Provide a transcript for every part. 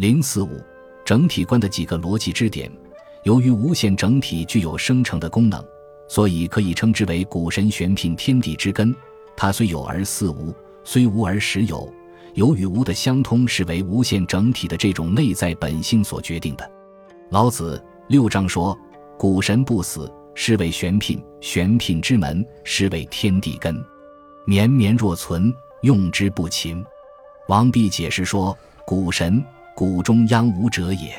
零四五整体观的几个逻辑支点，由于无限整体具有生成的功能，所以可以称之为古神玄牝天地之根。它虽有而似无，虽无而实有。有与无的相通，是为无限整体的这种内在本性所决定的。老子六章说：“古神不死，是谓玄牝；玄牝之门，是谓天地根。绵绵若存，用之不勤。”王弼解释说：“古神，古中央无者也，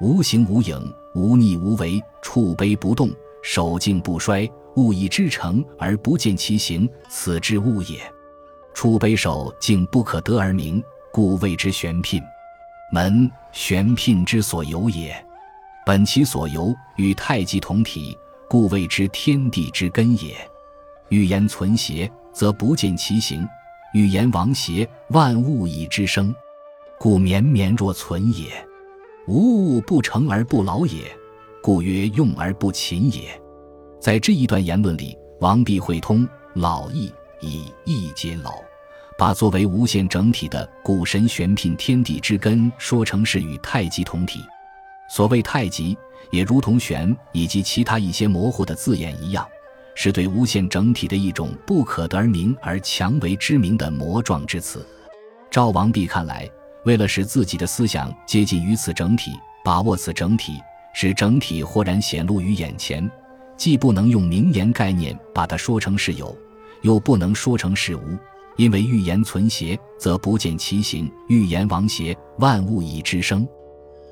无形无影，无逆无为，处悲不动，守静不衰，物以之成而不见其形，此之物也。”出悲守静不可得而名，故谓之玄牝。门玄牝之所由也，本其所由与太极同体，故谓之天地之根也。欲言存邪，则不见其形；欲言亡邪，万物以之生，故绵绵若存也。无物不成而不老也，故曰用而不勤也。在这一段言论里，王弼会通老易。以易皆老，把作为无限整体的古神玄牝天地之根说成是与太极同体。所谓太极，也如同玄以及其他一些模糊的字眼一样，是对无限整体的一种不可得而名而强为之名的魔状之词。赵王弼看来，为了使自己的思想接近于此整体，把握此整体，使整体豁然显露于眼前，既不能用名言概念把它说成是有。又不能说成是无，因为欲言存邪，则不见其形；欲言亡邪，万物以之生。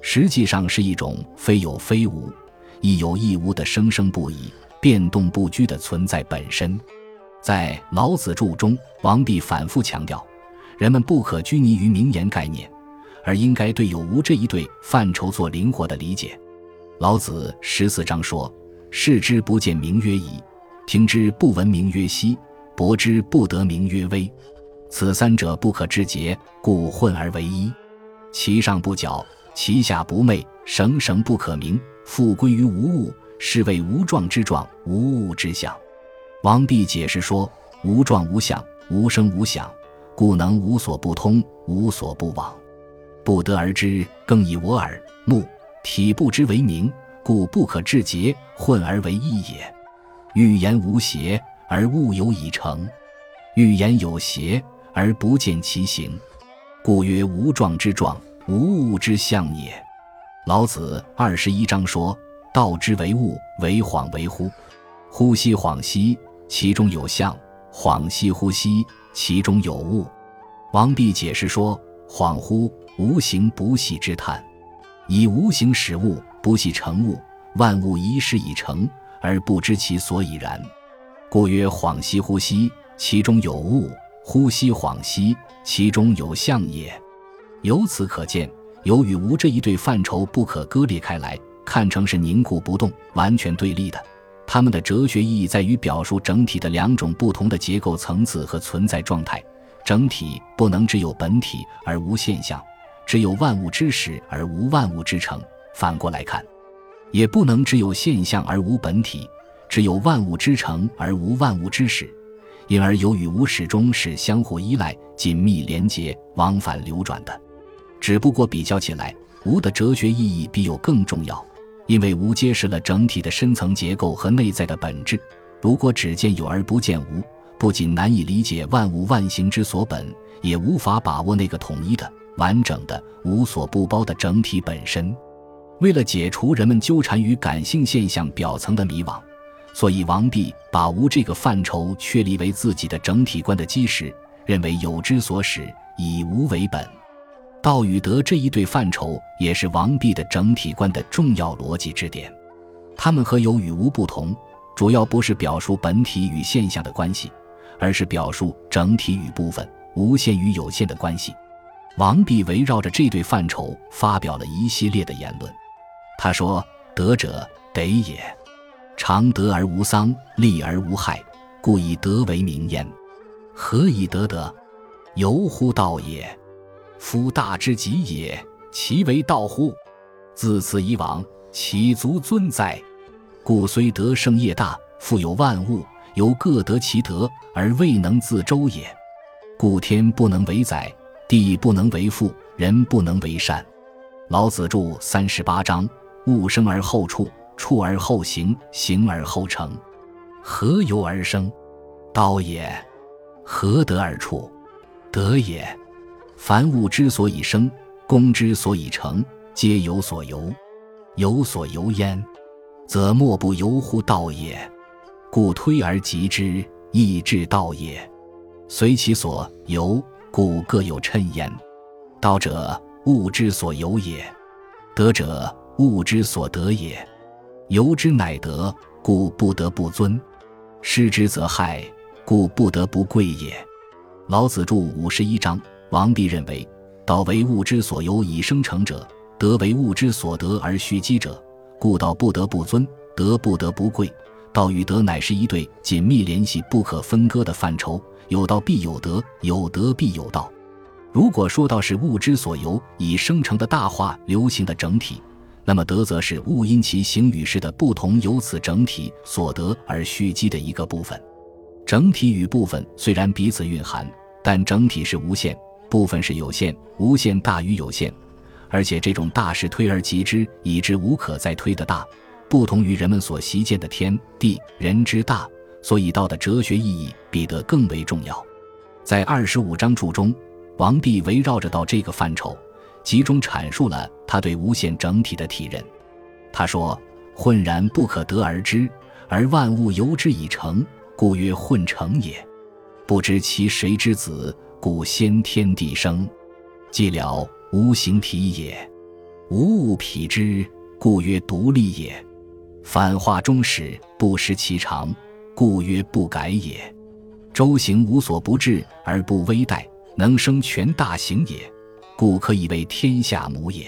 实际上是一种非有非无，亦有亦无的生生不已、变动不居的存在本身。在《老子注》中，王弼反复强调，人们不可拘泥于名言概念，而应该对有无这一对范畴做灵活的理解。老子十四章说：“视之不见名曰夷，听之不闻名曰希。”博之不得名曰微，此三者不可致诘，故混而为一。其上不矫，其下不昧，绳绳不可名，复归于无物，是谓无状之状，无物之象。王弼解释说：无状无相，无声无响，故能无所不通，无所不往，不得而知，更以我耳目体不知为名，故不可致诘，混而为一也。欲言无邪。而物有以成，欲言有邪而不见其形，故曰无状之状，无物之象也。老子二十一章说：“道之为物，为恍为惚。呼吸恍兮，其中有象；恍兮呼吸，其中有物。”王弼解释说：“恍惚，无形不系之叹，以无形使物，不系成物。万物一事已成，而不知其所以然。”故曰：恍兮惚兮，其中有物；呼吸恍兮，其中有象也。由此可见，有与无这一对范畴不可割裂开来，看成是凝固不动、完全对立的。它们的哲学意义在于表述整体的两种不同的结构层次和存在状态。整体不能只有本体而无现象，只有万物之始而无万物之成；反过来看，也不能只有现象而无本体。只有万物之成而无万物之始，因而有与无始终是相互依赖、紧密连结、往返流转的。只不过比较起来，无的哲学意义比有更重要，因为无揭示了整体的深层结构和内在的本质。如果只见有而不见无，不仅难以理解万物万形之所本，也无法把握那个统一的、完整的、无所不包的整体本身。为了解除人们纠缠于感性现象表层的迷惘。所以，王弼把无这个范畴确立为自己的整体观的基石，认为有之所始，以无为本。道与德这一对范畴也是王弼的整体观的重要逻辑支点。他们和有与无不同，主要不是表述本体与现象的关系，而是表述整体与部分、无限与有限的关系。王弼围绕着这对范畴发表了一系列的言论。他说：“德者，得也。”常德而无丧，利而无害，故以德为名焉。何以得德？由乎道也。夫大之极也，其为道乎？自此以往，其足尊哉？故虽德胜业大，富有万物，犹各得其德，而未能自周也。故天不能为载，地不能为覆，人不能为善。老子著三十八章：物生而后处，处而后行，行而后成。何由而生？道也。何得而处？德也。凡物之所以生，功之所以成，皆有所由。有所由焉，则莫不由乎道也。故推而及之，亦至道也。随其所由，故各有称焉。道者，物之所由也；德者，物之所得也。由之乃德，故不得不尊；失之则害，故不得不贵也。老子著五十一章。王弼认为，道为物之所由以生成者。德为物之所得而蓄积者，故道不得不尊，德不得不贵。道与德乃是一对紧密联系、不可分割的范畴。有道必有德，有德必有道。如果说道是物之所由以生成的大化流行的整体，那么德则是物因其形与势的不同，由此整体所得而蓄积的一个部分。整体与部分虽然彼此蕴含，但整体是无限，部分是有限，无限大于有限。而且这种大是推而及之，以致无可再推的大，不同于人们所习见的天地人之大，所以道的哲学意义比得更为重要。在二十五章注中，王弼围绕着道这个范畴，集中阐述了他对无限整体的体认。他说：“混然不可得而知，而万物由之以成，故曰混成也。不知其谁之子，故先天地生。寂寥。”无形体也，无物匹之，故曰独立也。反化终始，不失其常，故曰不改也。周行无所不至而不危殆，能生全大行也，故可以为天下母也。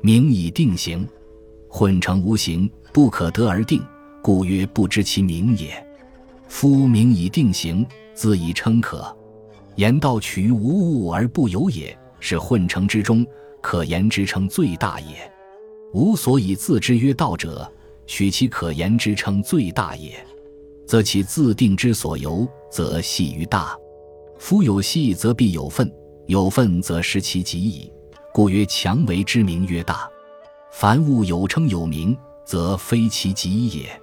名以定形，混成无形，不可得而定，故曰不知其名也。夫名以定形，自以称可。言道取于无物而不有也。是混成之中，可言之称最大也。吾所以自之曰道者，取其可言之称最大也，则其自定之所由，则系于大。夫有细则必有分，有分则失其极矣。故曰强为之名曰大。凡物有称有名，则非其极也。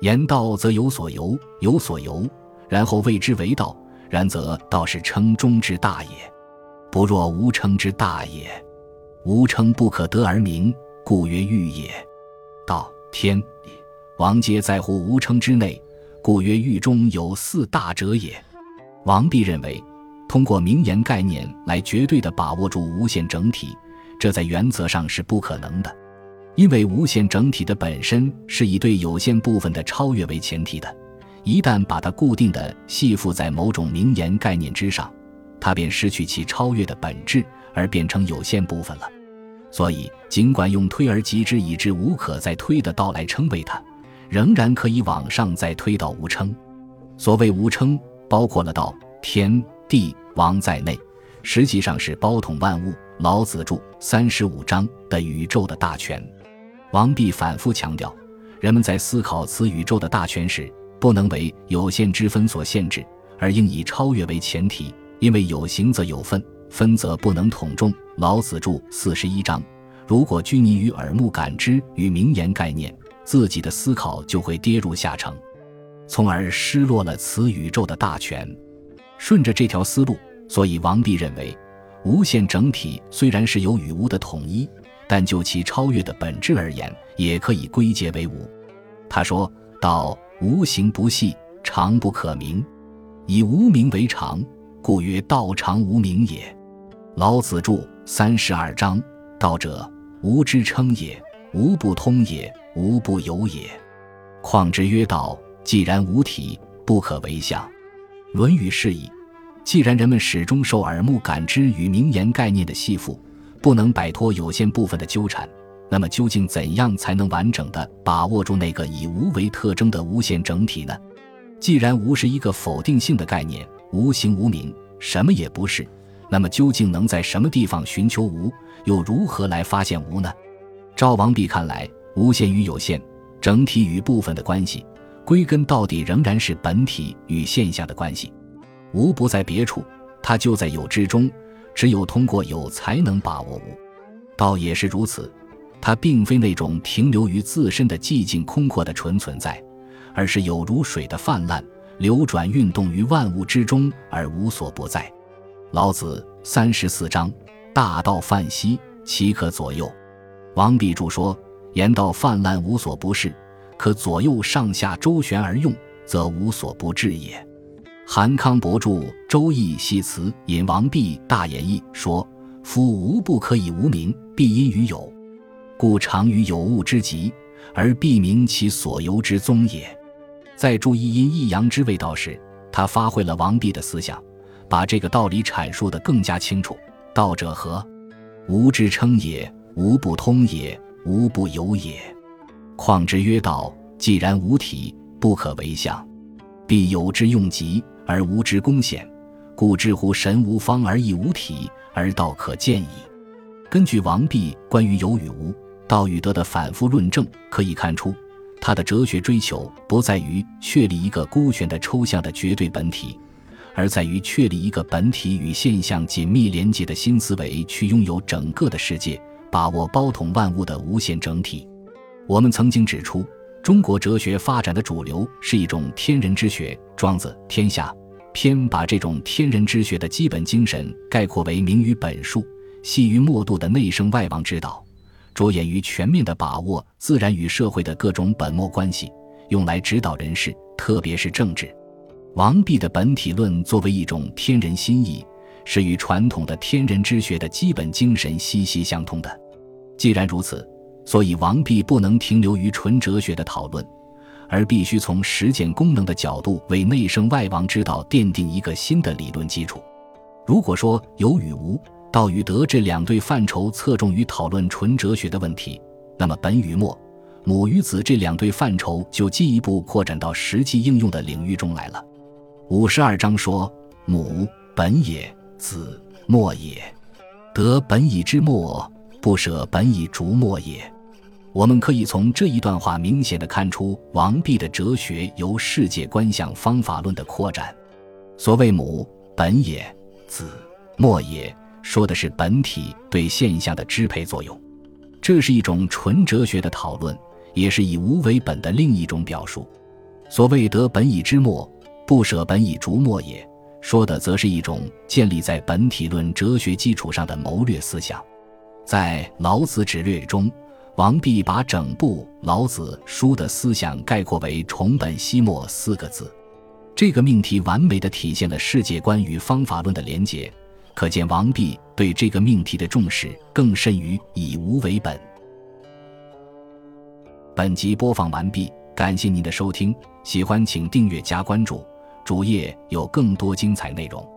言道则有所由，有所由，然后谓之为道。然则道是称中之大也。不若无称之大也，无称不可得而名，故曰欲也。道、天、王皆在乎无称之内，故曰欲中有四大者也。王弼认为，通过名言概念来绝对的把握住无限整体，这在原则上是不可能的，因为无限整体的本身是以对有限部分的超越为前提的，一旦把它固定的系附在某种名言概念之上。它便失去其超越的本质，而变成有限部分了。所以，尽管用推而及之以至无可再推的道来称谓它，仍然可以往上再推到无称。所谓无称，包括了道、天、地、王在内，实际上是包统万物。老子著三十五章的宇宙的大权。王弼反复强调，人们在思考此宇宙的大权时，不能为有限之分所限制，而应以超越为前提。因为有形则有分，分则不能统众。老子著四十一章，如果拘泥于耳目感知与名言概念，自己的思考就会跌入下乘，从而失落了此宇宙的大权。顺着这条思路，所以王弼认为，无限整体虽然是有与无的统一，但就其超越的本质而言，也可以归结为无。他说道：“无形不细，常不可名，以无名为常。”故曰道常无名也。老子著三十二章：道者，无之称也，无不通也，无不有也。况之曰道？既然无体，不可为相。论语是以：既然人们始终受耳目感知与名言概念的系缚，不能摆脱有限部分的纠缠，那么究竟怎样才能完整的把握住那个以无为特征的无限整体呢？既然无是一个否定性的概念。无形无名，什么也不是。那么究竟能在什么地方寻求无？又如何来发现无呢？赵王弼看来，无限与有限、整体与部分的关系，归根到底仍然是本体与现象的关系。无不在别处，它就在有之中。只有通过有，才能把握无。倒也是如此，它并非那种停留于自身的寂静空阔的纯存在，而是有如水的泛滥、流转、运动于万物之中而无所不在。老子三十四章：大道泛兮，其可左右？王弼注说：言道泛滥，无所不是，可左右上下周旋而用，则无所不至也。韩康伯著《周易系辞》，引王弼大演义说。夫无不可以无名，必因于有，故常于有物之极，而必明其所由之宗也。在注意阴一阳之谓道时，他发挥了王弼的思想，把这个道理阐述得更加清楚。道者何？无之称也，无不通也，无不有也。况之曰道，既然无体，不可为相，必有之用极而无之功显，故知乎神无方而亦无体。而道可见矣。根据王弼关于有与无、道与德的反复论证，可以看出，他的哲学追求不在于确立一个孤悬的抽象的绝对本体，而在于确立一个本体与现象紧密连接的新思维，去拥有整个的世界，把握包统万物的无限整体。我们曾经指出，中国哲学发展的主流是一种天人之学，庄子《天下》。偏把这种天人之学的基本精神概括为明于本数、细于末度的内圣外王之道，着眼于全面的把握自然与社会的各种本末关系，用来指导人事，特别是政治。王弼的本体论作为一种天人心意，是与传统的天人之学的基本精神息息相通的。既然如此，所以王弼不能停留于纯哲学的讨论。而必须从实践功能的角度为内圣外王之道奠定一个新的理论基础。如果说有与无、道与德这两对范畴侧重于讨论纯哲学的问题，那么本与末、母与子这两对范畴就进一步扩展到实际应用的领域中来了。五十二章说：“母本也，子末也，德本以之末，不舍本以逐末也。”我们可以从这一段话明显的看出，王弼的哲学由世界观向方法论的扩展。所谓母本也，子末也，说的是本体对现象的支配作用。这是一种纯哲学的讨论，也是以无为本的另一种表述。所谓得本以知末，不舍本以逐末也，说的则是一种建立在本体论哲学基础上的谋略思想。在《老子指略》中。王弼把整部《老子》书的思想概括为“重本息末”四个字，这个命题完美的体现了世界观与方法论的连结，可见王弼对这个命题的重视更甚于以无为本。本集播放完毕，感谢您的收听，喜欢请订阅加关注，主页有更多精彩内容。